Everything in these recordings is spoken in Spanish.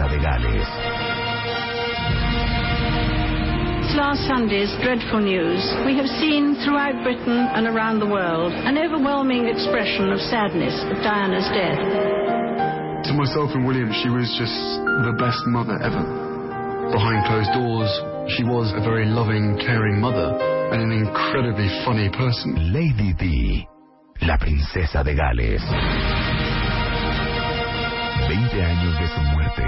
Princesa de Gales. Last Sunday's dreadful news, we have seen throughout Britain and around the world an overwhelming expression of sadness at Diana's death. To myself and William, she was just the best mother ever. Behind closed doors, she was a very loving, caring mother and an incredibly funny person. Lady D, la princesa de Gales. 20 años de su muerte.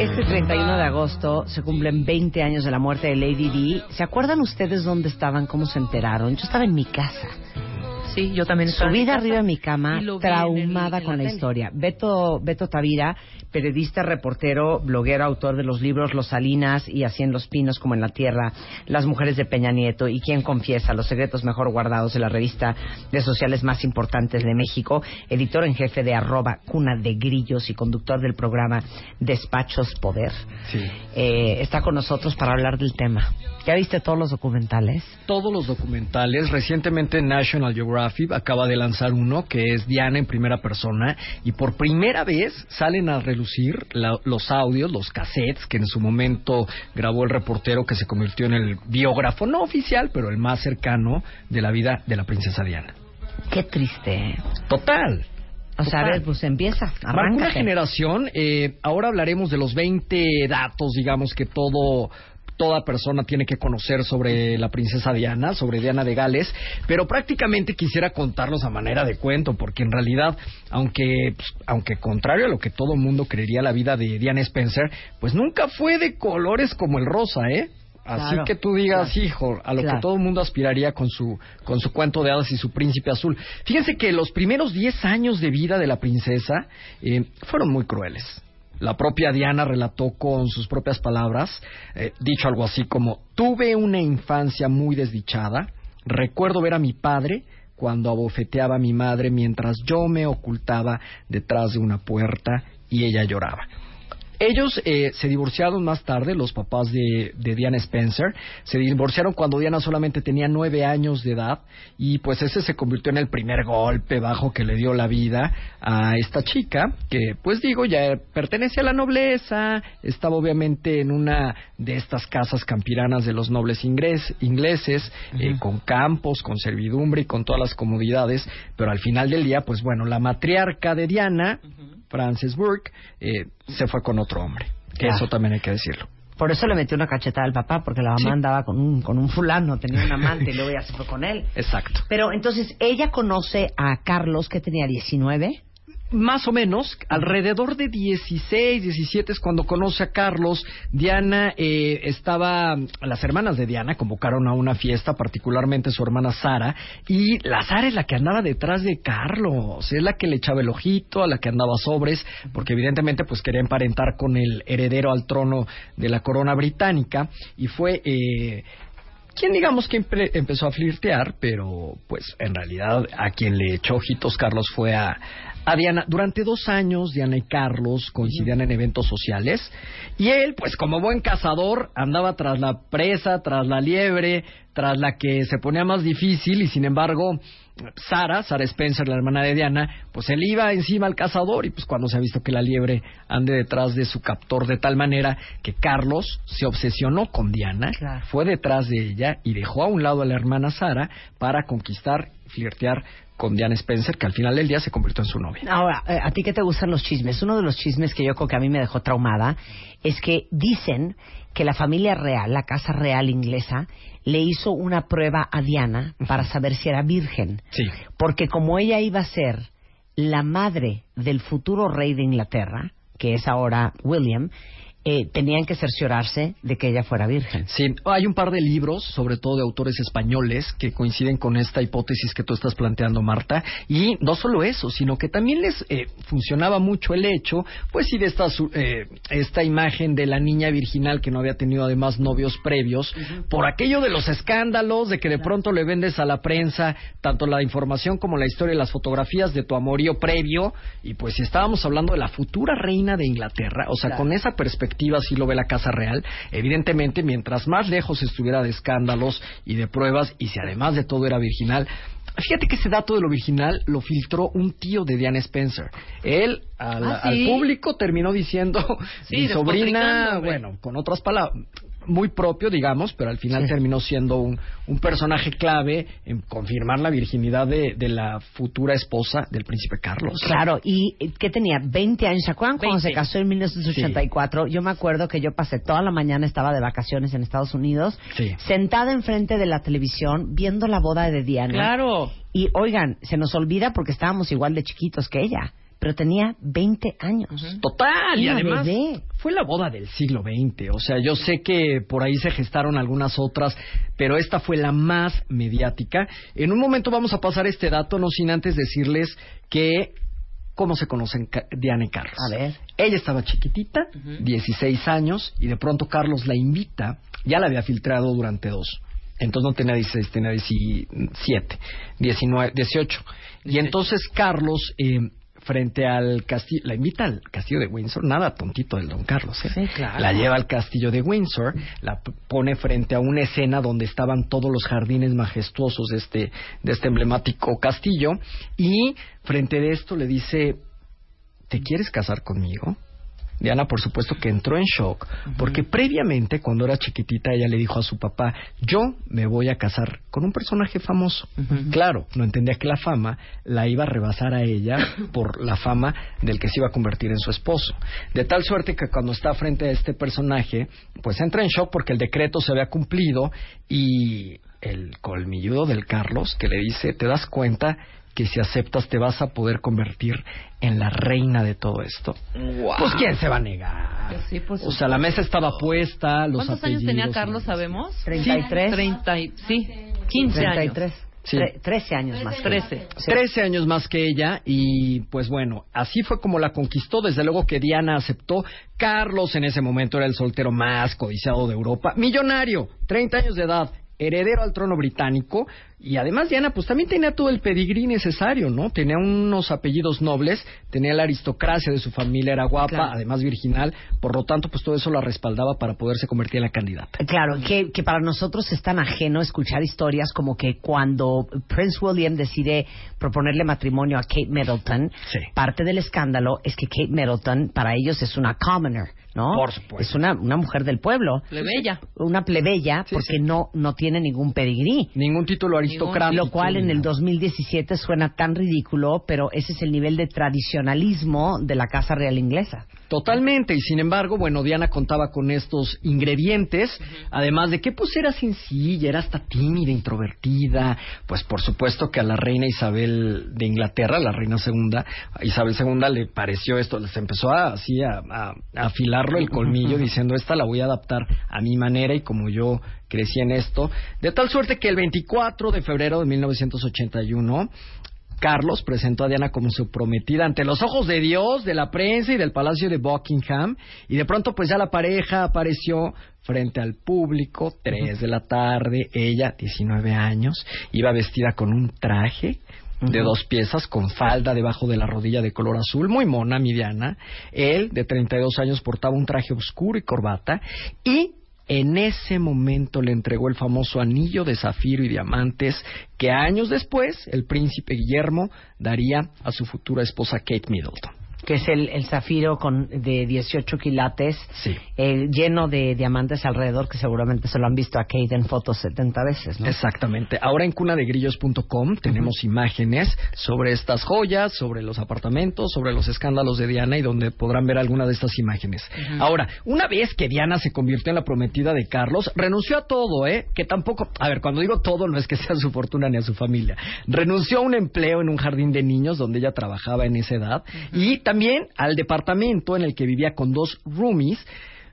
Este 31 de agosto se cumplen 20 años de la muerte de Lady Di. ¿Se acuerdan ustedes dónde estaban, cómo se enteraron? Yo estaba en mi casa. Sí, yo también estaba Subida casa arriba de mi cama, el- traumada en con la, historia. Beto, Beto Tavira, periodista, reportero, bloguero, autor de los libros Los Salinas y Así en los Pinos como en la Tierra, Las Mujeres de Peña Nieto y Quién Confiesa, Los Secretos Mejor Guardados de la revista de sociales más importantes de México, editor en jefe de arroba Cuna de Grillos y conductor del programa Despachos Poder. Sí. Eh, está con nosotros para hablar del tema. ¿Ya viste todos los documentales? Todos los documentales. Recientemente National Geographic acaba de lanzar uno que es Diana en primera persona y por primera vez salen a relucir la- los audios, los cassettes que en su momento grabó el reportero que se convirtió en el biógrafo, no oficial, pero el más cercano de la vida de la princesa Diana. Qué triste. Total. O sea, a ver, pues empieza, Marca una generación. eh, ahora hablaremos de los 20 datos, digamos, que todo toda persona tiene que conocer sobre la princesa Diana, sobre Diana de Gales, pero prácticamente quisiera contarlos a manera de cuento, porque en realidad, aunque, pues, aunque contrario a lo que todo mundo creería la vida de Diana Spencer, pues nunca fue de colores como el rosa, ¿eh? Así Claro, que tú digas, claro. hijo, a lo Claro. que todo el mundo aspiraría con su, con su cuento de hadas y su príncipe azul. Fíjense que los primeros 10 años de vida de la princesa eh, fueron muy crueles. La propia Diana relató con sus propias palabras, eh, dicho algo así como, tuve una infancia muy desdichada, recuerdo ver a mi padre cuando abofeteaba a mi madre mientras yo me ocultaba detrás de una puerta y ella lloraba. Ellos eh, se divorciaron más tarde, los papás de, de Diana Spencer. Se divorciaron cuando Diana solamente tenía nueve años de edad y pues ese se convirtió en el primer golpe bajo que le dio la vida a esta chica que pues digo ya pertenece a la nobleza, estaba obviamente en una de estas casas campiranas de los nobles ingres- ingleses eh, con campos, con servidumbre y con todas las comodidades, pero al final del día pues bueno, la matriarca de Diana Frances Burke, eh, se fue con otro hombre. Que Claro. eso también hay que decirlo. Por eso le metió una cachetada al papá, porque la mamá Sí. andaba con un, con un fulano, tenía un amante y luego ya se fue con él. Exacto. Pero entonces ella conoce a Carlos, que tenía 19. Más o menos, alrededor de 16, 17 es cuando conoce a Carlos. Diana eh, estaba, las hermanas de Diana convocaron a una fiesta, particularmente su hermana Sara, y la Sara es la que andaba detrás de Carlos, es la que le echaba el ojito, a la que andaba sobres, porque evidentemente pues quería emparentar con el heredero al trono de la corona británica, y fue... Eh, quien digamos que empe- empezó a flirtear, pero pues en realidad a quien le echó ojitos Carlos fue a, a Diana. Durante dos años Diana y Carlos coincidían en eventos sociales y él, pues como buen cazador, andaba tras la presa, tras la liebre, tras la que se ponía más difícil y sin embargo Sara, Sara Spencer, la hermana de Diana, pues él iba encima al cazador y pues cuando se ha visto que la liebre ande detrás de su captor de tal manera que Carlos se obsesionó con Diana, Claro. fue detrás de ella y dejó a un lado a la hermana Sara para conquistar flirtear con Diana Spencer, que al final del día se convirtió en su novia. Ahora, eh, ¿a ti qué te gustan los chismes? Uno de los chismes que yo creo que a mí me dejó traumada es que dicen que la familia real, la casa real inglesa, le hizo una prueba a Diana para saber si era virgen. Sí. Porque como ella iba a ser la madre del futuro rey de Inglaterra, que es ahora William, eh, tenían que cerciorarse de que ella fuera virgen. Sí, hay un par de libros, sobre todo de autores españoles, que coinciden con esta hipótesis que tú estás planteando, Marta. Y no solo eso, sino que también les eh, funcionaba mucho el hecho, pues sí, de esta, su- eh, esta imagen de la niña virginal que no había tenido además novios previos, por aquello de los escándalos, de que de pronto le vendes a la prensa tanto la información como la historia y las fotografías de tu amorío previo. Y pues si estábamos hablando de la futura reina de Inglaterra, o sea, Claro. con esa perspectiva así lo ve la Casa Real. Evidentemente, mientras más lejos estuviera de escándalos y de pruebas, y si además de todo era virginal, Fíjate que ese dato de lo virginal lo filtró un tío de Diana Spencer. Él al, Ah, al público terminó diciendo Sí, mi sobrina, bueno, con otras palabras, muy propio, digamos, pero al final Sí. terminó siendo un, un personaje clave en confirmar la virginidad de, de la futura esposa del príncipe Carlos. Claro, y eh, ¿qué tenía? 20 años. ¿Se acuerdan cuando 20. se casó en 1984? Yo me acuerdo que yo pasé toda la mañana, estaba de vacaciones en Estados Unidos, Sí. sentada enfrente de la televisión viendo la boda de Diana. Claro. Y oigan, se nos olvida porque estábamos igual de chiquitos que ella, pero tenía 20 años. Total, y además bebé. fue la boda del siglo XX. O sea, yo sé que por ahí se gestaron algunas otras, pero esta fue la más mediática. En un momento vamos a pasar este dato, no sin antes decirles que cómo se conocen Diana y Carlos. A ver. Ella estaba chiquitita, 16 años, y de pronto Carlos la invita, ya la había filtrado durante dos. Entonces no tenía 16, tenía 17, 19, 18. Y entonces Carlos, eh, frente al castillo, la invita al castillo de Windsor, nada tontito del don Carlos, ¿eh? Sí, claro. La lleva al castillo de Windsor, la pone frente a una escena donde estaban todos los jardines majestuosos de este, de este emblemático castillo, y frente de esto le dice, ¿te quieres casar conmigo? Diana, por supuesto, que entró en shock, porque previamente, cuando era chiquitita, ella le dijo a su papá, yo me voy a casar con un personaje famoso. Claro, no entendía que la fama la iba a rebasar a ella por la fama del que se iba a convertir en su esposo. De tal suerte que cuando está frente a este personaje, pues entra en shock porque el decreto se había cumplido y el colmilludo del Carlos que le dice, ¿te das cuenta que si aceptas te vas a poder convertir en la reina de todo esto. Pues quién se va a negar. Pues sí, por o sea, la mesa estaba puesta, los ¿Cuántos años tenía Carlos, sabemos? 33. 30 y- sí, 15 años. 33. Sí. Tre- 13 años más. 13. 13 años más que ella y pues bueno, así fue como la conquistó, desde luego que Diana aceptó. Carlos en ese momento era el soltero más codiciado de Europa, millonario, 30 años de edad, heredero al trono británico y además Diana pues también tenía todo el pedigrí necesario, ¿no? Tenía unos apellidos nobles, tenía la aristocracia de su familia, era guapa, Claro. además virginal, por lo tanto pues todo eso la respaldaba para poderse convertir en la candidata. Claro, que, que para nosotros es tan ajeno escuchar historias como que cuando Prince William decide proponerle matrimonio a Kate Middleton, Sí. parte del escándalo es que Kate Middleton para ellos es una commoner, ¿no? Por supuesto. Es una, una mujer del pueblo. Plebeya. Una plebeya Sí, porque sí. no, no tiene ningún pedigrí. Ningún título aristocrático. Lo cual en el ni nada. 2017 suena tan ridículo, pero ese es el nivel de tradicionalismo de la Casa Real Inglesa. Totalmente, y sin embargo, bueno, Diana contaba con estos ingredientes, además de que pues era sencilla, era hasta tímida, introvertida, pues por supuesto que a la reina Isabel de Inglaterra, la reina segunda, Isabel segunda le pareció esto, les empezó a, así a, a- a afilarlo el colmillo diciendo esta la voy a adaptar a mi manera y como yo crecí en esto, de tal suerte que el 24 de febrero de 1981 Carlos presentó a Diana como su prometida ante los ojos de Dios, de la prensa y del Palacio de Buckingham. Y de pronto, pues ya la pareja apareció frente al público, tres de la tarde. Ella, 19 años, iba vestida con un traje de dos piezas con falda debajo de la rodilla de color azul, muy mona, mi Diana. Él, de 32 años, portaba un traje oscuro y corbata. Y en ese momento le entregó el famoso anillo de zafiro y diamantes que años después el príncipe Guillermo daría a su futura esposa Kate Middleton. Que es el, el zafiro con de 18 quilates, Sí. eh, lleno de diamantes alrededor, que seguramente se lo han visto a Kate en fotos 70 veces, ¿no? Exactamente. Ahora en cunadegrillos.com tenemos imágenes sobre estas joyas, sobre los apartamentos, sobre los escándalos de Diana y donde podrán ver alguna de estas imágenes. Ahora, una vez que Diana se convirtió en la prometida de Carlos, renunció a todo, ¿eh? Que tampoco, a ver, cuando digo todo no es que sea su fortuna ni a su familia. Renunció a un empleo en un jardín de niños donde ella trabajaba en esa edad y también al departamento en el que vivía con dos roomies.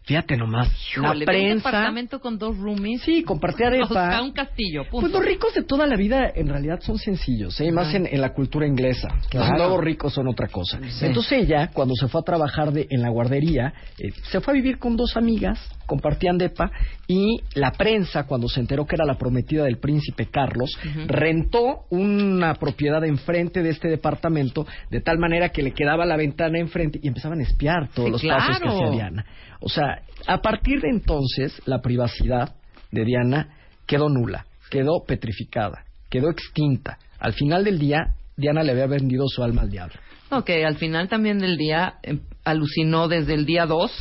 Fíjate nomás, la Híjole, un prensa. departamento con dos roomies. Sí, compartía O sea, un castillo, punto. Pues los ricos de toda la vida en realidad son sencillos, ¿eh? más en, en la cultura inglesa. Claro. Los nuevos ricos son otra cosa. Entonces ella, cuando se fue a trabajar de, en la guardería, eh, se fue a vivir con dos amigas, compartían depa, y la prensa, cuando se enteró que era la prometida del príncipe Carlos, rentó una propiedad enfrente de este departamento, de tal manera que le quedaba la ventana enfrente y empezaban a espiar todos Sí, los pasos que hacía Diana. O sea, a partir de entonces, la privacidad de Diana quedó nula, quedó petrificada, quedó extinta. Al final del día, Diana le había vendido su alma al diablo. Ok, al final también del día eh, alucinó desde el día 2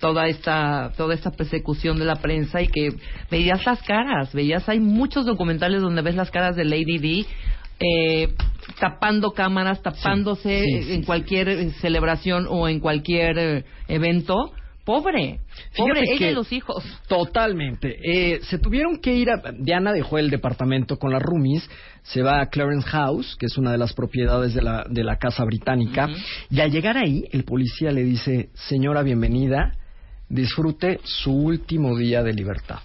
toda esta toda esta persecución de la prensa y que veías las caras, veías hay muchos documentales donde ves las caras de Lady D eh, tapando cámaras, tapándose sí, sí, en cualquier eh, celebración o en cualquier eh, evento. Pobre, pobre Fíjate ella y los hijos. Totalmente. Eh, se tuvieron que ir a... Diana dejó el departamento con las roomies, se va a Clarence House, que es una de las propiedades de la, de la casa británica, y al llegar ahí, el policía le dice, señora, bienvenida, disfrute su último día de libertad.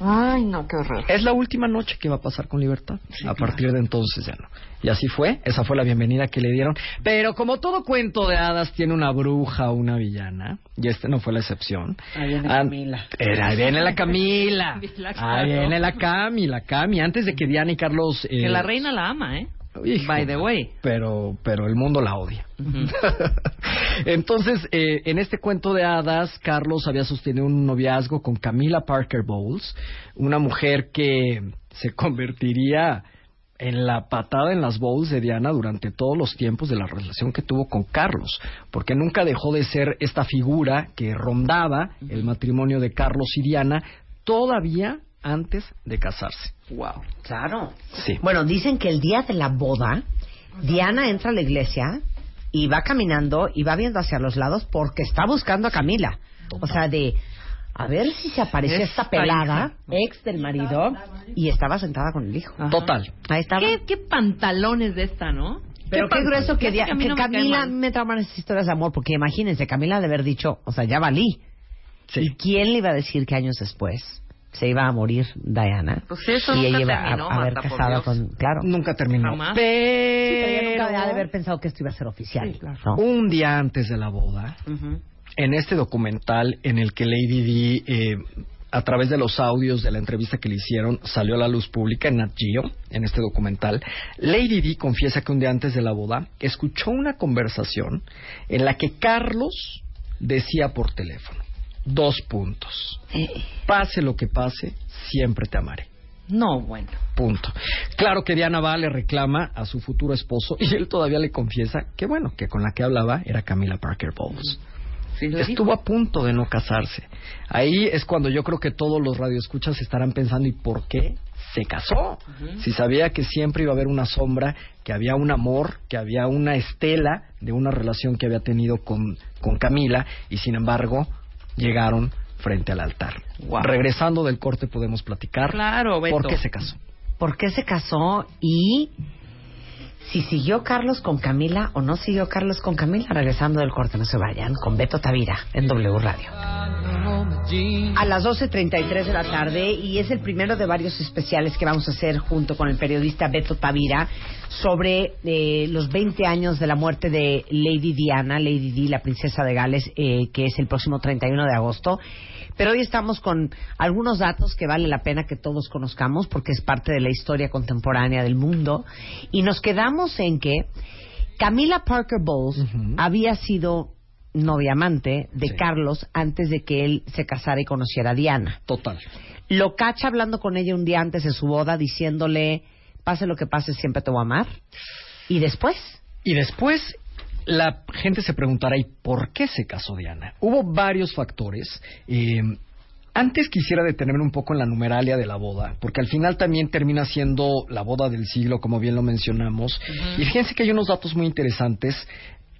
Ay, no, qué horror. Es la última noche que va a pasar con libertad. a partir de entonces ya no. Y así fue, esa fue la bienvenida que le dieron. Pero como todo cuento de hadas tiene una bruja o una villana, y este no fue la excepción. Ahí viene Ah, Camila. Era, ahí viene la Camila. La Ahí viene la Cami, la Cami. Antes de que Diana y Carlos... eh, Que la reina la ama, ¿eh? Hijo, By the way. Pero, pero el mundo la odia. Entonces, eh, en este cuento de hadas, Carlos había sostenido un noviazgo con Camila Parker Bowles, una mujer que se convertiría en la patada en las bowls de Diana durante todos los tiempos de la relación que tuvo con Carlos, porque nunca dejó de ser esta figura que rondaba el matrimonio de Carlos y Diana todavía antes de casarse. Wow. Claro. Sí. Bueno, dicen que el día de la boda, Diana entra a la iglesia y va caminando y va viendo hacia los lados porque está buscando a Camila. O sea, de a ver si se aparece Esta esta pelada, ex del marido, y estaba sentada con el hijo. Ajá. Total. Ahí estaba. ¿Qué, qué pantalones de esta, ¿no? Pero qué grueso que, que me Camila mal. me trauman esas historias de amor, porque imagínense, Camila de haber dicho, o sea, ya valí. Sí. ¿Y quién le iba a decir que años después se iba a morir Diana? Pues eso y nunca ella iba terminó, a, a haber casado con... Claro. Nunca terminó. Jamás. Sí, pero ella Pero, nunca ha de haber pensado que esto iba a ser oficial. Sí, claro. ¿no? un día antes de la boda, en este documental en el que Lady Di, eh, a través de los audios de la entrevista que le hicieron, salió a la luz pública en Nat Geo, en este documental, Lady Di confiesa que un día antes de la boda escuchó una conversación en la que Carlos decía por teléfono, dos puntos, pase lo que pase, siempre te amaré. No, bueno. Punto. Claro que Diana va, le reclama a su futuro esposo y él todavía le confiesa que, bueno, que con la que hablaba era Camila Parker Bowles. Sí, le Estuvo dijo. a punto de no casarse. Ahí es cuando yo creo que todos los radioescuchas estarán pensando, ¿y por qué se casó? Si sabía que siempre iba a haber una sombra, que había un amor, que había una estela de una relación que había tenido con, con Camila, y sin embargo llegaron frente al altar. Wow. Regresando del corte podemos platicar Claro, Beto. por qué se casó. ¿Por qué se casó y si siguió Carlos con Camila o no siguió Carlos con Camila? Regresando del corte, no se vayan, con Beto Tavira en W Radio. A las 12.33 de la tarde y es el primero de varios especiales que vamos a hacer junto con el periodista Beto Tavira sobre eh, los 20 años de la muerte de Lady Diana, Lady Di, la princesa de Gales, eh, que es el próximo 31 de agosto. Pero hoy estamos con algunos datos que vale la pena que todos conozcamos porque es parte de la historia contemporánea del mundo. Y nos quedamos en que Camila Parker Bowles había sido novia amante de Sí. Carlos antes de que él se casara y conociera a Diana. Total. Lo cacha hablando con ella un día antes de su boda diciéndole, pase lo que pase, siempre te voy a amar. Y después, Y después la gente se preguntará, ¿y por qué se casó Diana? Hubo varios factores. Eh, antes quisiera detenerme un poco en la numeralia de la boda, porque al final también termina siendo la boda del siglo, como bien lo mencionamos. Y fíjense que hay unos datos muy interesantes,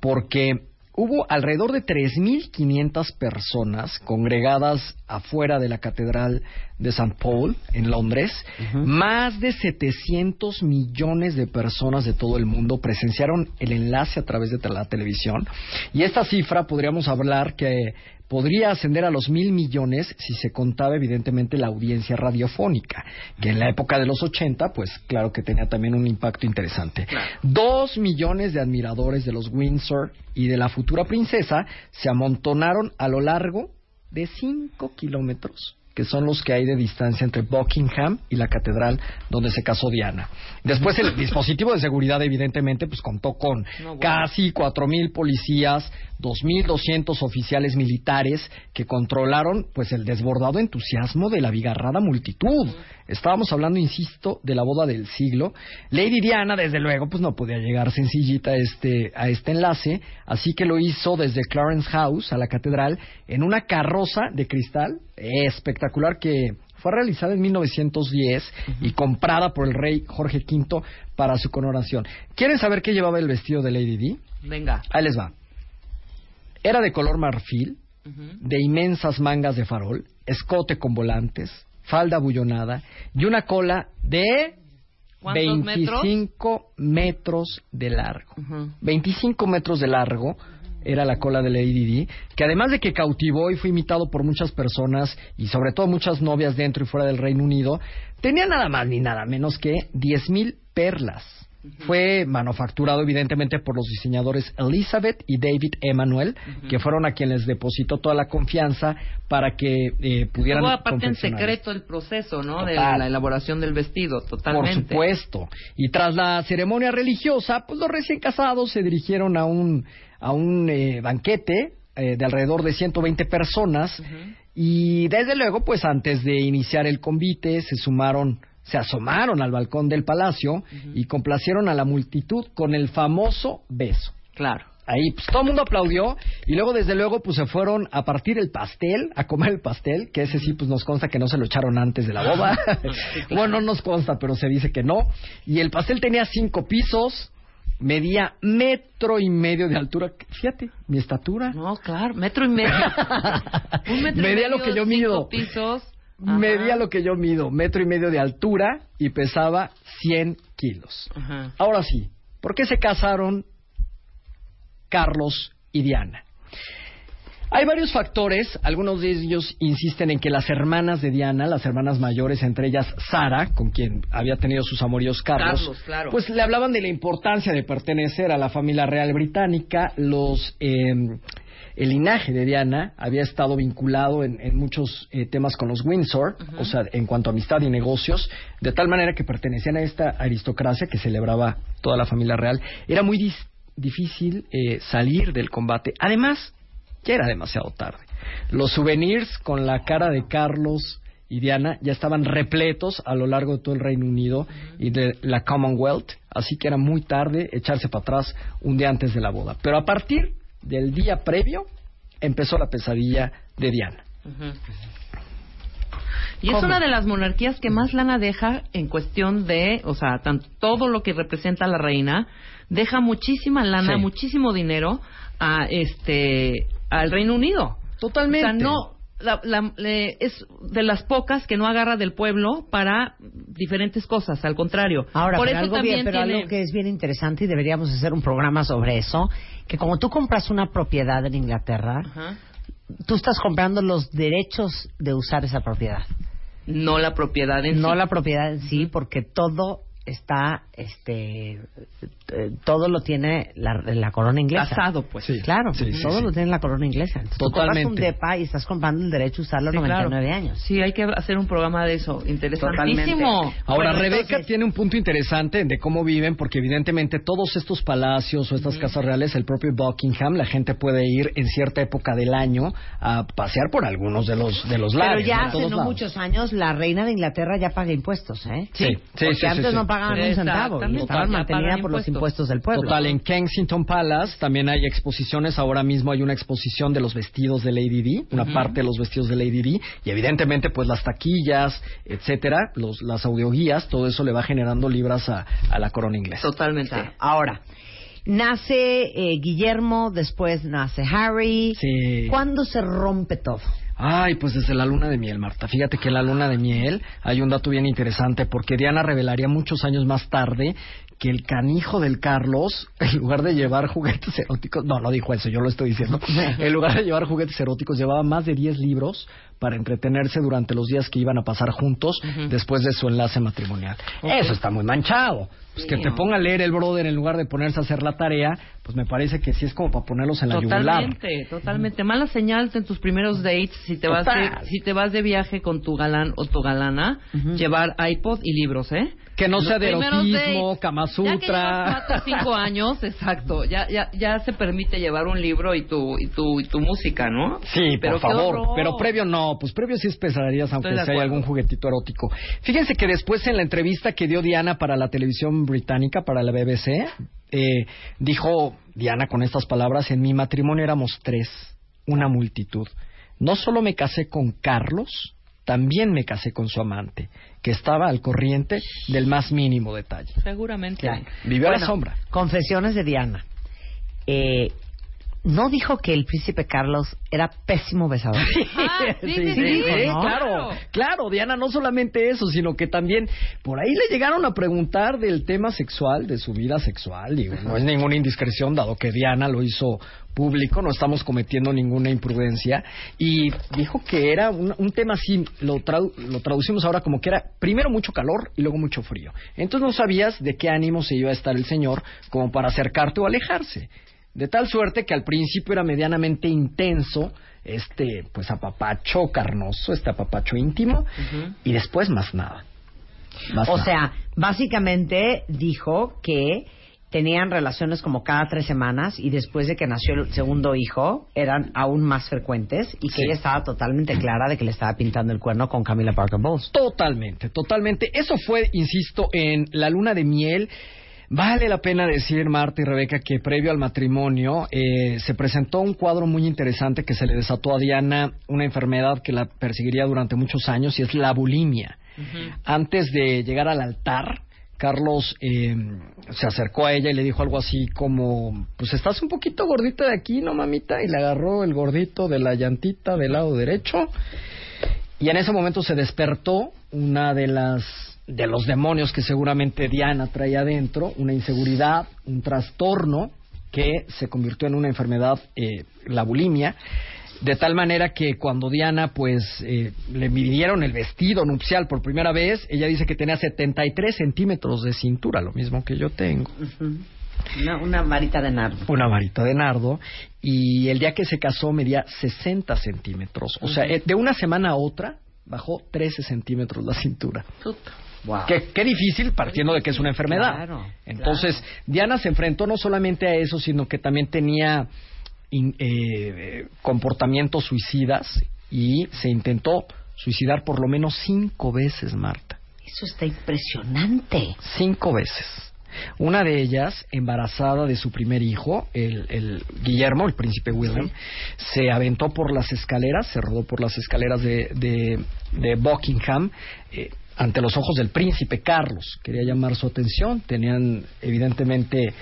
porque hubo alrededor de 3.500 personas congregadas afuera de la Catedral de St. Paul, en Londres. Más de 700 millones de personas de todo el mundo presenciaron el enlace a través de la televisión. Y esta cifra podríamos hablar que podría ascender a los mil millones si se contaba evidentemente la audiencia radiofónica, que en la época de los 80, pues claro que tenía también un impacto interesante. Dos millones de admiradores de los Windsor y de la futura princesa se amontonaron a lo largo de cinco kilómetros que son los que hay de distancia entre Buckingham y la catedral donde se casó Diana. Después el dispositivo de seguridad evidentemente pues contó con casi cuatro mil policías, 2.200 oficiales militares que controlaron pues el desbordado entusiasmo de la bigarrada multitud. Estábamos hablando, insisto, de la boda del siglo. Lady Diana, desde luego, pues no podía llegar sencillita a este, a este enlace, así que lo hizo desde Clarence House a la catedral en una carroza de cristal espectacular que fue realizada en 1910 y comprada por el rey Jorge V para su coronación. ¿Quieren saber qué llevaba el vestido de Lady Di? Venga. Ahí les va. Era de color marfil, de inmensas mangas de farol, escote con volantes, falda bullonada y una cola de ¿Cuántos 25 metros? de largo. 25 metros de largo era la cola de Lady Di, que además de que cautivó y fue imitado por muchas personas y sobre todo muchas novias dentro y fuera del Reino Unido, tenía nada más ni nada menos que 10.000 perlas. Fue manufacturado evidentemente por los diseñadores Elizabeth y David Emanuel, que fueron a quienes depositó toda la confianza para que eh, pudieran Todo aparte en secreto el proceso, ¿no? De la elaboración del vestido, totalmente. Por supuesto. Y tras la ceremonia religiosa, pues los recién casados se dirigieron a un, a un eh, banquete eh, de alrededor de 120 personas y desde luego, pues antes de iniciar el convite, se sumaron, se asomaron al balcón del palacio y complacieron a la multitud con el famoso beso. Claro. Ahí, pues todo el mundo aplaudió y luego, desde luego, pues se fueron a partir el pastel, a comer el pastel, que ese sí, pues nos consta que no se lo echaron antes de la boda. bueno, no nos consta, pero se dice que no. Y el pastel tenía cinco pisos, medía metro y medio de altura. Fíjate, mi estatura. No, claro, metro y medio. Un metro y Medía lo medio, que yo cinco mido. pisos. Ajá. Medía lo que yo mido, metro y medio de altura y pesaba 100 kilos. Ajá. Ahora sí, ¿por qué se casaron Carlos y Diana? Hay varios factores, algunos de ellos insisten en que las hermanas de Diana, las hermanas mayores, entre ellas Sara, con quien había tenido sus amoríos Carlos, Carlos, claro. pues le hablaban de la importancia de pertenecer a la familia real británica, los eh, el linaje de Diana había estado vinculado en, en muchos eh, temas con los Windsor, o sea, en cuanto a amistad y negocios, de tal manera que pertenecían a esta aristocracia que celebraba toda la familia real. Era muy difícil eh, salir del combate. Además, ya era demasiado tarde. Los souvenirs con la cara de Carlos y Diana ya estaban repletos a lo largo de todo el Reino Unido y de la Commonwealth, así que era muy tarde echarse para atrás un día antes de la boda. Pero a partir del día previo empezó la pesadilla de Diana. Y es una de las monarquías que más lana deja en cuestión de, o sea, tan- todo lo que representa la reina, deja muchísima lana, Sí. muchísimo dinero a este al Reino Unido. Totalmente. O sea, no la- la- le- es de las pocas que no agarra del pueblo para diferentes cosas, al contrario. Ahora, Por pero, eso algo, también bien, pero tiene algo que es bien interesante y deberíamos hacer un programa sobre eso, que como tú compras una propiedad en Inglaterra, Ajá. tú estás comprando los derechos de usar esa propiedad. no la propiedad en no sí. la propiedad en sí, porque todo está, este, eh, todo lo tiene la, la corona inglesa. Casado, pues. Sí. Claro, Sí, sí, todo sí. lo tiene la corona inglesa. Entonces, tú compras un Totalmente. depa y estás comprando el derecho a usarlo Sí, 99 claro. años. Sí, hay que hacer un programa de eso. Interesantísimo. Ahora, Bueno, Rebeca entonces- tiene un punto interesante de cómo viven, porque evidentemente todos estos palacios o estas casas reales, el propio Buckingham, la gente puede ir en cierta época del año a pasear por algunos de los de los Pero lares. ya ¿no? hace no lados. muchos años la reina de Inglaterra ya paga impuestos, ¿eh? Sí, sí, Porque sí, sí, antes sí. no pagaban un centavo. Y estaban Ya mantenida pagan por los impuestos. Impuestos del pueblo. Total, en Kensington Palace también hay exposiciones. Ahora mismo hay una exposición de los vestidos de Lady Di, una parte de los vestidos de Lady Di, y evidentemente, pues las taquillas, etcétera, los, las audioguías, todo eso le va generando libras a, a la corona inglesa. Totalmente. Ahora, nace eh, Guillermo, después nace Harry. Sí. ¿Cuándo se rompe todo? Ay, pues desde la luna de miel, Marta. Fíjate que en la luna de miel hay un dato bien interesante porque Diana revelaría muchos años más tarde que el canijo del Carlos, en lugar de llevar juguetes eróticos, no, no dijo eso, yo lo estoy diciendo, en lugar de llevar juguetes eróticos, llevaba más de 10 libros para entretenerse durante los días que iban a pasar juntos después de su enlace matrimonial. Eso está muy manchado. Pues que te ponga a leer el brother en lugar de ponerse a hacer la tarea, pues me parece que sí es como para ponerlos en la yugular. Totalmente, totalmente. Mala señal en tus primeros dates si te vas Total. de, si te vas de viaje con tu galán o tu galana, llevar iPod y libros, ¿eh? Que no Los sea de erotismo, Kama Ya que Sutra. cuatro o cinco años, exacto, ya, ya, ya se permite llevar un libro y tu, y tu, y tu música, ¿no? Sí, Pero por favor. horror. Pero previo no, pues previo sí esperarías aunque Estoy de sea algún juguetito erótico. Fíjense que después en la entrevista que dio Diana para la televisión británica, para la BBC, eh, dijo Diana con estas palabras, en mi matrimonio éramos tres, una multitud. No solo me casé con Carlos, también me casé con su amante, que estaba al corriente del más mínimo detalle. Seguramente. Vivió a la sombra. Confesiones de Diana. Eh, no dijo que el príncipe Carlos era pésimo besador. Ah, sí, sí, Sí, sí, sí, sí, ¿no? claro, claro, Diana, no solamente eso, sino que también por ahí le llegaron a preguntar del tema sexual, de su vida sexual, y no es ninguna indiscreción, dado que Diana lo hizo público, no estamos cometiendo ninguna imprudencia, y dijo que era un, un tema así, lo, tradu- lo traducimos ahora como que era primero mucho calor y luego mucho frío. Entonces no sabías de qué ánimo se iba a estar el señor como para acercarte o alejarse. De tal suerte que al principio era medianamente intenso, este, pues apapacho carnoso, este apapacho íntimo, y después más nada. Más O nada. sea, básicamente dijo que tenían relaciones como cada tres semanas y después de que nació el segundo hijo eran aún más frecuentes y que Sí. ella estaba totalmente clara de que le estaba pintando el cuerno con Camila Parker Bowles. Totalmente, totalmente. Eso fue, insisto, en la luna de miel. Vale la pena decir, Marta y Rebeca, que previo al matrimonio eh, se presentó un cuadro muy interesante que se le desató a Diana una enfermedad que la perseguiría durante muchos años y es la bulimia. Antes de llegar al altar, Carlos eh, se acercó a ella y le dijo algo así como, pues estás un poquito gordita de aquí, ¿no, mamita? Y le agarró el gordito de la llantita del lado derecho y en ese momento se despertó una de las de los demonios que seguramente Diana traía adentro, una inseguridad, un trastorno que se convirtió en una enfermedad, eh, la bulimia, de tal manera que cuando Diana pues eh, le midieron el vestido nupcial por primera vez, ella dice que tenía 73 centímetros de cintura, lo mismo que yo tengo Una, una varita de nardo. una varita de nardo y el día que se casó medía 60 centímetros. O sea, eh, de una semana a otra bajó 13 centímetros la cintura. Wow. Qué, qué difícil partiendo de que es una enfermedad. Claro, Entonces, Diana se enfrentó no solamente a eso, sino que también tenía in- eh, comportamientos suicidas y se intentó suicidar por lo menos cinco veces, Marta. Eso está impresionante. Cinco veces. Una de ellas, embarazada de su primer hijo, el, el Guillermo, el príncipe William, se aventó por las escaleras, se rodó por las escaleras de, de, de Buckingham eh, ante los ojos del príncipe Carlos. Quería llamar su atención. Tenían, evidentemente,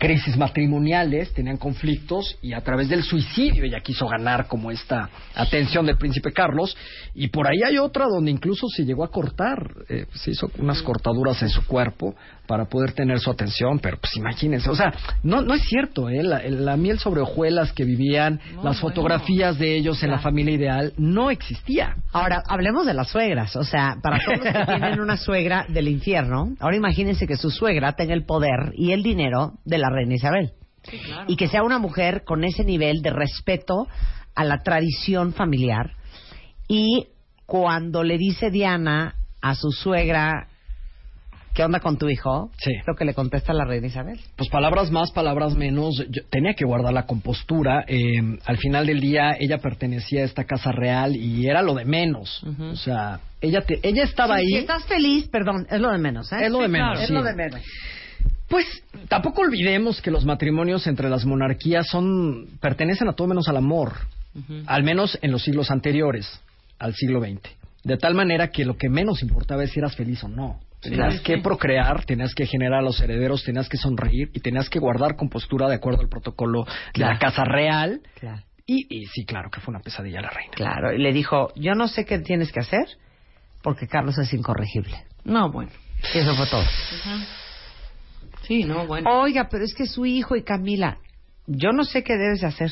crisis matrimoniales, tenían conflictos y a través del suicidio ella quiso ganar como esta atención del príncipe Carlos y por ahí hay otra donde incluso se llegó a cortar, eh, se hizo unas cortaduras en su cuerpo para poder tener su atención, pero pues imagínense, o sea, no, no es cierto, ¿eh? la, la miel sobre hojuelas que vivían, las fotografías de ellos en la familia ideal, no existía. Ahora, hablemos de las suegras. O sea, para todos los que tienen una suegra del infierno, ahora imagínense que su suegra tenga el poder y el dinero de la reina Isabel. Y que sea una mujer con ese nivel de respeto a la tradición familiar. Y cuando le dice Diana a su suegra, ¿qué onda con tu hijo? Sí. Lo que le contesta la reina Isabel. Pues palabras más, palabras menos. Yo tenía que guardar la compostura. Eh, al final del día, ella pertenecía a esta casa real y era lo de menos. O sea, Ella, te- ella estaba Sí, ahí. Si estás feliz, perdón, es lo de menos, ¿eh? Es lo de menos, claro. Es lo de menos. Pues tampoco olvidemos que los matrimonios entre las monarquías son pertenecen a todo menos al amor, al menos en los siglos anteriores al siglo XX. De tal manera que lo que menos importaba es si eras feliz o no. Tenías Sí, que sí. procrear, tenías que generar a los herederos, tenías que sonreír y tenías que guardar compostura de acuerdo al protocolo de la casa real. Claro. Y, y sí, claro que fue una pesadilla la reina. Claro, y le dijo, yo no sé qué tienes que hacer porque Carlos es incorregible. No, bueno. Y eso fue todo. Sí, no, bueno. Oiga, pero es que su hijo y Camila, yo no sé qué debes de hacer.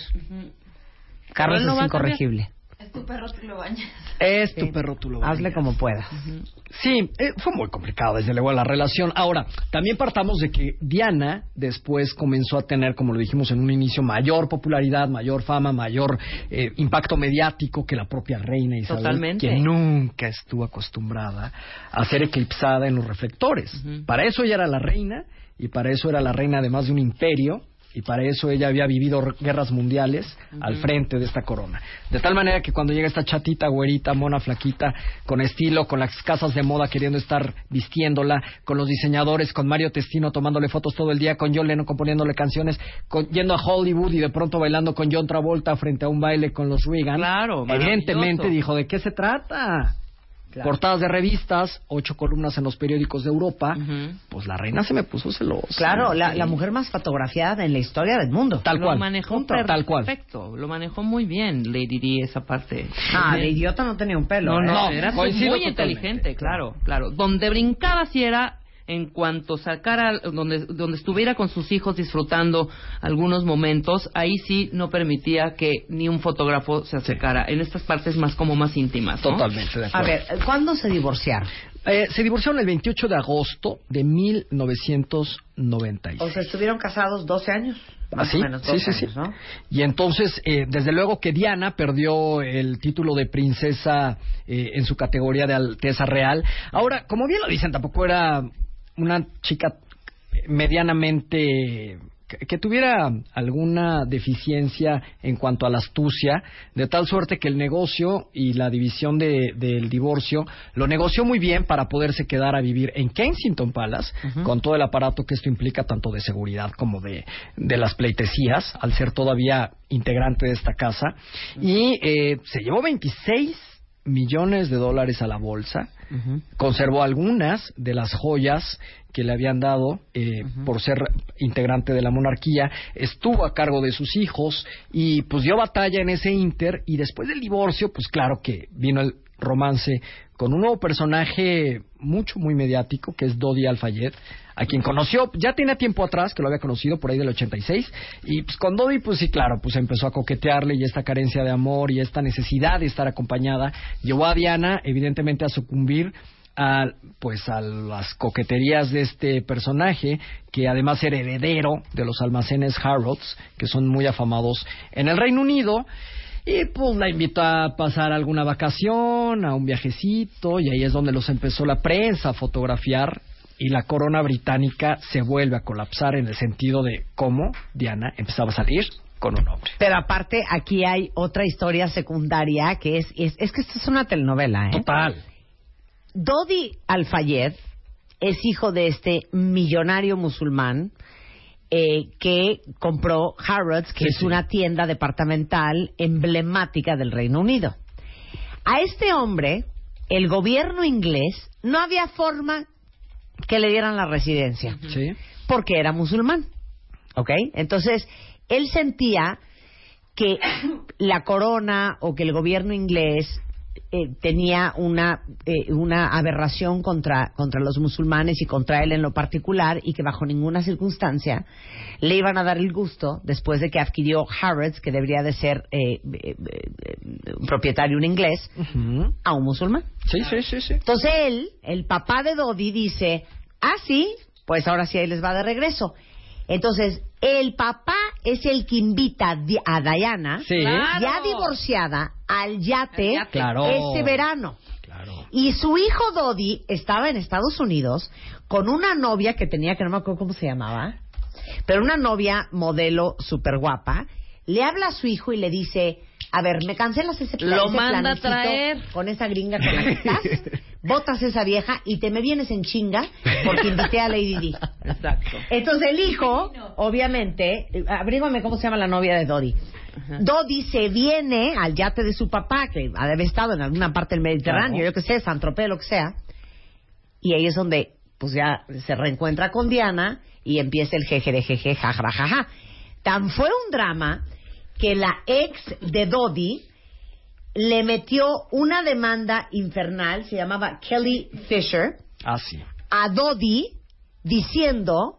Carlos no es incorregible. Es tu perro, tú lo bañas. Es Sí. tu perro, tú lo Hazle bañas. como puedas. Sí, eh, fue muy complicado desde luego la relación. Ahora, también partamos de que Diana después comenzó a tener, como lo dijimos en un inicio, mayor popularidad, mayor fama, mayor eh, impacto mediático que la propia reina Isabel, Totalmente. que nunca estuvo acostumbrada a ser eclipsada en los reflectores. Para eso ella era la reina y para eso era la reina además de un imperio. Y para eso ella había vivido guerras mundiales al frente de esta corona. De tal manera que cuando llega esta chatita, güerita, mona, flaquita, con estilo, con las casas de moda queriendo estar vistiéndola, con los diseñadores, con Mario Testino tomándole fotos todo el día, con John Lennon componiéndole canciones, con- yendo a Hollywood y de pronto bailando con John Travolta frente a un baile con los Reagan. Claro, Evidentemente dijo, ¿de qué se trata? Portadas de revistas, ocho columnas en los periódicos de Europa. Ujú. Pues la reina se me puso celosa. Claro, la, la mujer más fotografiada en la historia del mundo. Tal lo cual. manejó Punto. Tal cual. perfecto, lo manejó muy bien Lady Di esa parte. Ah, de idiota no tenía un pelo. No, ¿eh? no, No, era muy totalmente. inteligente, claro, claro. Donde brincaba si era en cuanto sacara, donde, donde estuviera con sus hijos disfrutando algunos momentos, ahí sí no permitía que ni un fotógrafo se acercara. En estas partes más como más íntimas. ¿no? Totalmente de A acuerdo. ver, ¿cuándo se divorciaron? Eh, se divorciaron el 28 de agosto de 1996. O sea, estuvieron casados 12 años. Más ¿Ah, sí? o menos Sí, 12 sí, sí. años, ¿no? Y entonces, eh, desde luego que Diana perdió el título de princesa eh, en su categoría de Alteza Real. Ahora, como bien lo dicen, tampoco era una chica medianamente que, tuviera alguna deficiencia en cuanto a la astucia, de tal suerte que el negocio y la división de- del divorcio lo negoció muy bien para poderse quedar a vivir en Kensington Palace, con todo el aparato que esto implica, tanto de seguridad como de, de las pleitesías, al ser todavía integrante de esta casa. Y eh, se llevó 26 millones de dólares a la bolsa. Conservó algunas de las joyas que le habían dado eh, por ser integrante de la monarquía. Estuvo a cargo de sus hijos y pues dio batalla en ese inter. Y después del divorcio, pues claro que vino el romance con un nuevo personaje mucho, muy mediático, que es Dodi Al-Fayed, a quien conoció, ya tenía tiempo atrás, que lo había conocido por ahí del 86, y pues con Dodi, pues sí, claro, pues empezó a coquetearle y esta carencia de amor y esta necesidad de estar acompañada llevó a Diana, evidentemente, a sucumbir a, pues a las coqueterías de este personaje que además era heredero de los almacenes Harrods que son muy afamados en el Reino Unido y pues la invitó a pasar alguna vacación, a un viajecito, y ahí es donde los empezó la prensa a fotografiar. Y la corona británica se vuelve a colapsar en el sentido de cómo Diana empezaba a salir con un hombre. Pero aparte, aquí hay otra historia secundaria que es, es, es que esta es una telenovela, ¿eh? Total. Dodi Al-Fayed es hijo de este millonario musulmán eh, que compró Harrods, que Sí, es sí. una tienda departamental emblemática del Reino Unido. A este hombre, el gobierno inglés, no había forma que le dieran la residencia, Sí. porque era musulmán. ¿Ok? Entonces, él sentía que la corona o que el gobierno inglés eh, tenía una, eh, una aberración contra, contra los musulmanes y contra él en lo particular y que bajo ninguna circunstancia le iban a dar el gusto después de que adquirió Harrods, que debería de ser eh, eh, eh, un propietario un inglés, a un musulmán. Sí, sí, sí, sí. Entonces él, el papá de Dodi, dice, ah, sí, pues ahora sí ahí les va de regreso. Entonces, el papá es el que invita a Diana, Sí. ya divorciada, al yate, yate. Claro. este verano. Claro. Y su hijo Dodi estaba en Estados Unidos con una novia que tenía, que no me acuerdo cómo se llamaba, pero una novia modelo súper guapa. Le habla a su hijo y le dice, A ver, me cancelas ese plan. Lo manda a traer. Con esa gringa con la que estás, botas esa vieja y te me vienes en chinga porque invité a Lady Di. Exacto. Entonces el hijo, obviamente, eh, abrígame cómo se llama la novia de Dodi. Dodi se viene al yate de su papá, que ha de haber estado en alguna parte del Mediterráneo, yo que sé, San Tropez, lo que sea. Y ahí es donde, pues ya se reencuentra con Diana y empieza el jeje de jeje, jaja, jaja. Tan fue un drama que la ex de Dodi le metió una demanda infernal, se llamaba Kelly Fisher, Ah, sí. a Dodi diciendo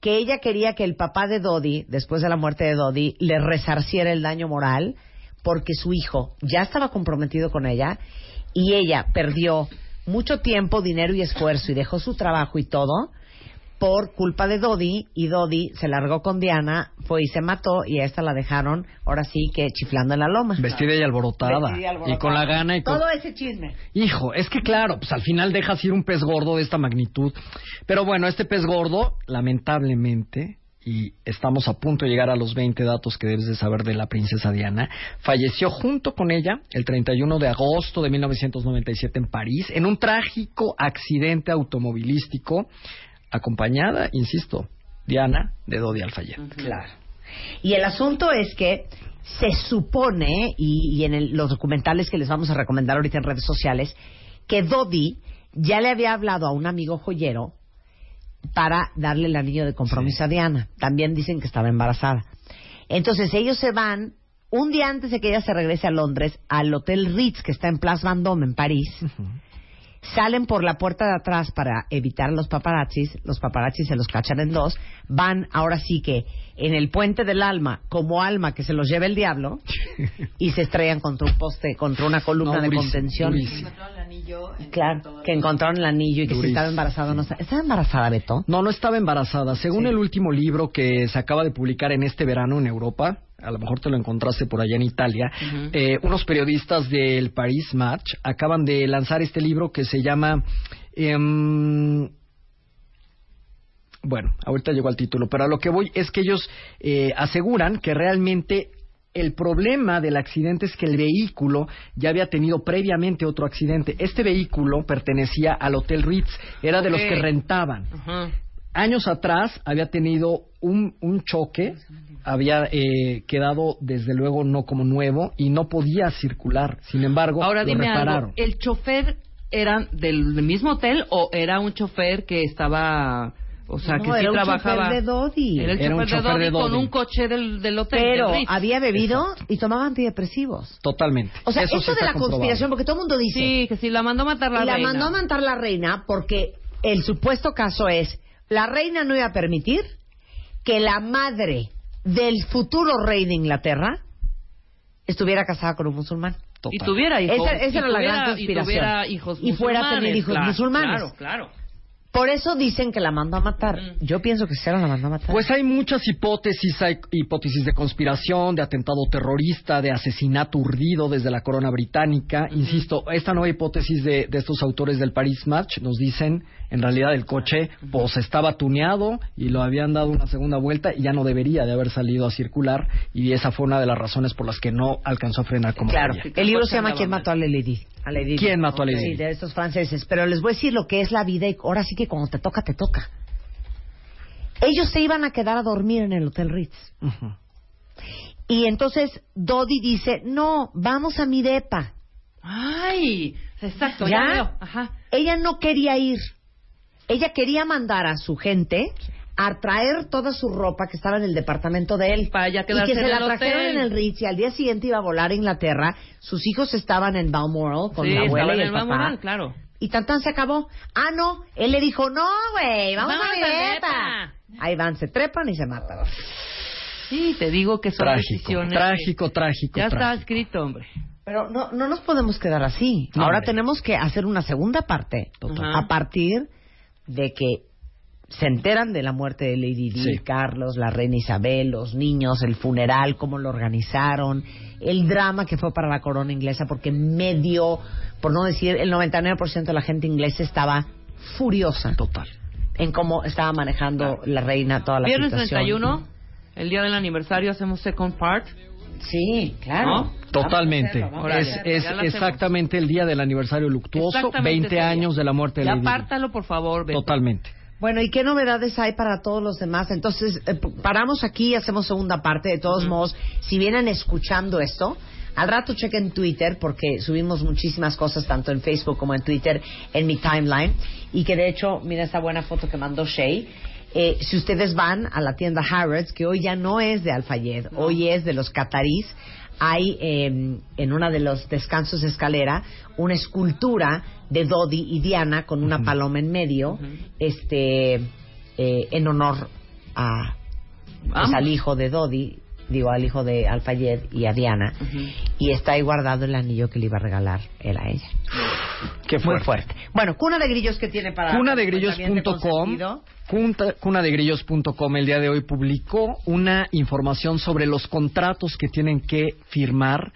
que ella quería que el papá de Dodi, después de la muerte de Dodi, le resarciera el daño moral porque su hijo ya estaba comprometido con ella y ella perdió mucho tiempo, dinero y esfuerzo y dejó su trabajo y todo por culpa de Dodi y Dodi se largó con Diana, fue y se mató y a esta la dejaron, ahora sí que chiflando en la loma. Vestida y alborotada. Vestida y alborotada. Y con la gana y con... Todo ese chisme. Hijo, es que claro, pues al final dejas ir un pez gordo de esta magnitud. Pero bueno, este pez gordo, lamentablemente, y estamos a punto de llegar a los 20 datos que debes de saber de la princesa Diana, falleció junto con ella el 31 de agosto de 1997 en París en un trágico accidente automovilístico, acompañada, insisto, Diana de Dodi Alfayet. Claro. Y el asunto es que se supone, y, y en el- los documentales que les vamos a recomendar ahorita en redes sociales, que Dodi ya le había hablado a un amigo joyero para darle el anillo de compromiso a Diana. También dicen que estaba embarazada. Entonces ellos se van un día antes de que ella se regrese a Londres al Hotel Ritz que está en Place Vendôme en París. Salen por la puerta de atrás para evitar los paparazzis. Los paparazzis se los cachan en dos. Van ahora sí que en el puente del alma, como alma que se los lleva el diablo, y se estrellan contra un poste, contra una columna No, de contención. Claro, que encontraron el anillo y que si estaba embarazada no estaba. ¿Estaba embarazada, Beto? No, no estaba embarazada. Según el último libro que se acaba de publicar en este verano en Europa, a lo mejor te lo encontraste por allá en Italia, eh, unos periodistas del Paris Match acaban de lanzar este libro que se llama... em, bueno, ahorita llegó al título, pero a lo que voy es que ellos eh, aseguran que realmente el problema del accidente es que el vehículo ya había tenido previamente otro accidente. Este vehículo pertenecía al Hotel Ritz, era de los que rentaban Ajá. Años atrás había tenido un, un choque, había eh, quedado desde luego no como nuevo y no podía circular. Sin embargo, Ahora lo dime repararon. algo. ¿El chofer era del, del mismo hotel o era un chofer que estaba... O sea, No, que sí era un trabajaba... chofer de Dodi. Era el Era un chofer, chofer de, de Dodi con un coche del, del hotel. Pero del había bebido y tomaba antidepresivos. Totalmente. O sea, Eso esto sí de la conspiración, porque todo el mundo dice, Sí, que sí, la mandó a matar la, la reina. mandó a matar la reina porque el supuesto caso es, la reina no iba a permitir que la madre del futuro rey de Inglaterra estuviera casada con un musulmán. Total. Y tuviera hijos. Esa, esa y era la tuviera- gran Y conspiración. tuviera hijos Y fuera a tener hijos claro, musulmanes. Claro, claro. Por eso dicen que la mandó a matar. Yo pienso que Cero la mandó a matar. Pues hay muchas hipótesis, hay hipótesis de conspiración, de atentado terrorista, de asesinato urdido desde la corona británica. Insisto, esta nueva hipótesis de, de estos autores del Paris Match nos dicen, en realidad el coche pues estaba tuneado y lo habían dado una segunda vuelta y ya no debería de haber salido a circular y esa fue una de las razones por las que no alcanzó a frenar como Claro, quería. el libro se llama ¿Quién mató a Lady? A Lady Di. ¿Quién mató a Lady Sí, Di? de estos franceses. Pero les voy a decir lo que es la vida y ahora sí que cuando te toca, te toca. Ellos se iban a quedar a dormir en el Hotel Ritz. Ujú. Y entonces Dodi dice, no, vamos a mi depa. Ay, exacto, ¿Ya? ya, veo. Ajá. Ella no quería ir. Ella quería mandar a su gente a traer toda su ropa que estaba en el departamento de él. Para ya y quedarse que se en la el trajeron hotel. en el Ritz y al día siguiente iba a volar a Inglaterra. Sus hijos estaban en Balmoral con sí, la abuela y el el papá. Balmoral, claro. Y tan tan se acabó. Ah, no. Él le dijo, no, güey, vamos, Vamos a depa. Ahí van, se trepan y se matan. Sí, te digo que son Trágico, decisiones. trágico, trágico. Ya está escrito, hombre. Pero no, no nos podemos quedar así. No, Ahora hombre. tenemos que hacer una segunda parte. A partir de que se enteran de la muerte de Lady Di, Sí. Carlos, la reina Isabel, los niños, el funeral, cómo lo organizaron, el drama que fue para la corona inglesa, porque medio, por no decir el 99% de la gente inglesa estaba furiosa Total. en cómo estaba manejando la reina toda la Viernes situación. 31, el día del aniversario, hacemos second part. Sí, claro. ¿No? Totalmente. Hacerlo, es es exactamente el día del aniversario luctuoso, Exactamente 20 ese día. años de la muerte de Lady Di. apártalo, por favor, Beto. Totalmente. Bueno, ¿y qué novedades hay para todos los demás? Entonces, eh, paramos aquí y hacemos segunda parte. De todos modos, si vienen escuchando esto, al rato chequen Twitter porque subimos muchísimas cosas tanto en Facebook como en Twitter en mi timeline. Y que de hecho, mira esta buena foto que mandó Shay. Eh, si ustedes van a la tienda Harrods, que hoy ya no es de Alfayed, hoy es de los catarís, hay eh, en uno de los descansos de escalera una escultura de Dodi y Diana con una paloma en medio, este, eh, en honor a, pues, Vamos. al hijo de Dodi, digo al hijo de Alfayed y a Diana, y está ahí guardado el anillo que le iba a regalar él a ella. Qué Muy fuerte. Bueno, cuna de grillos que tiene para Cunadegrillos.com? Cunta- Cunadegrillos.com el día de hoy publicó una información sobre los contratos que tienen que firmar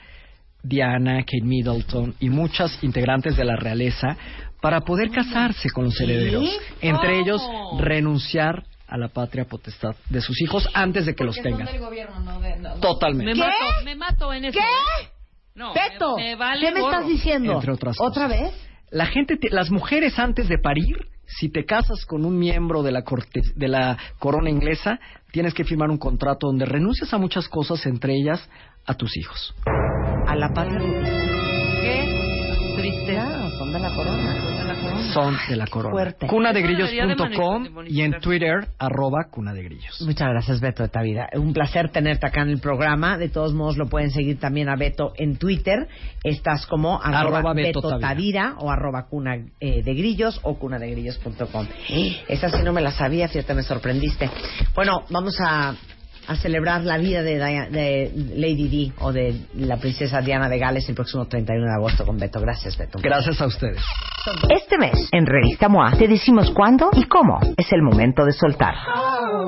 Diana, Kate Middleton y muchas integrantes de la realeza para poder casarse con los herederos. Entre ellos, renunciar a la patria potestad de sus hijos antes de que los tengan. gobierno, no de... no. Totalmente. Me mato, me mato en eso. ¿Qué? ¿eh? No, Beto, me, me vale ¿qué me gorro. estás diciendo? Entre otras ¿Otra cosas. vez? La gente, te- las mujeres antes de parir, si te casas con un miembro de la corte, de la corona inglesa, tienes que firmar un contrato donde renuncias a muchas cosas, entre ellas a tus hijos. A la patria Qué tristeza. Claro, son de la corona. Son de la corona. fuerte. Cunadegrillos.com y en Twitter, arroba cunadegrillos. Muchas gracias, Beto de Tavida. Un placer tenerte acá en el programa. De todos modos, lo pueden seguir también a Beto en Twitter. Estás como arroba, Arroba Beto Beto Tavira. Tavira o arroba cuna eh, de grillos o cunadegrillos.com. Esa sí no me la sabía, fíjate, me sorprendiste. Bueno, vamos a, a celebrar la vida de, Dia- de Lady Di o de la princesa Diana de Gales el próximo 31 de agosto con Beto. Gracias, Beto. Gracias a ustedes. Este mes, en Revista MOA, te decimos cuándo y cómo es el momento de soltar.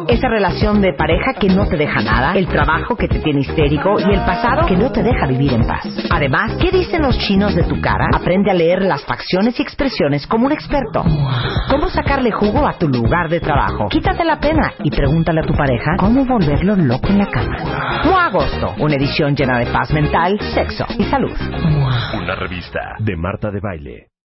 Esa relación de pareja que no te deja nada, el trabajo que te tiene histérico y el pasado que no te deja vivir en paz. Además, ¿qué dicen los chinos de tu cara? Aprende a leer las facciones y expresiones como un experto. ¿Cómo sacarle jugo a tu lugar de trabajo? Quítate la pena y pregúntale a tu pareja cómo volverlo loco en la cama. MOA Agosto, una edición llena de paz mental, sexo y salud. Una revista de Marta de Baile.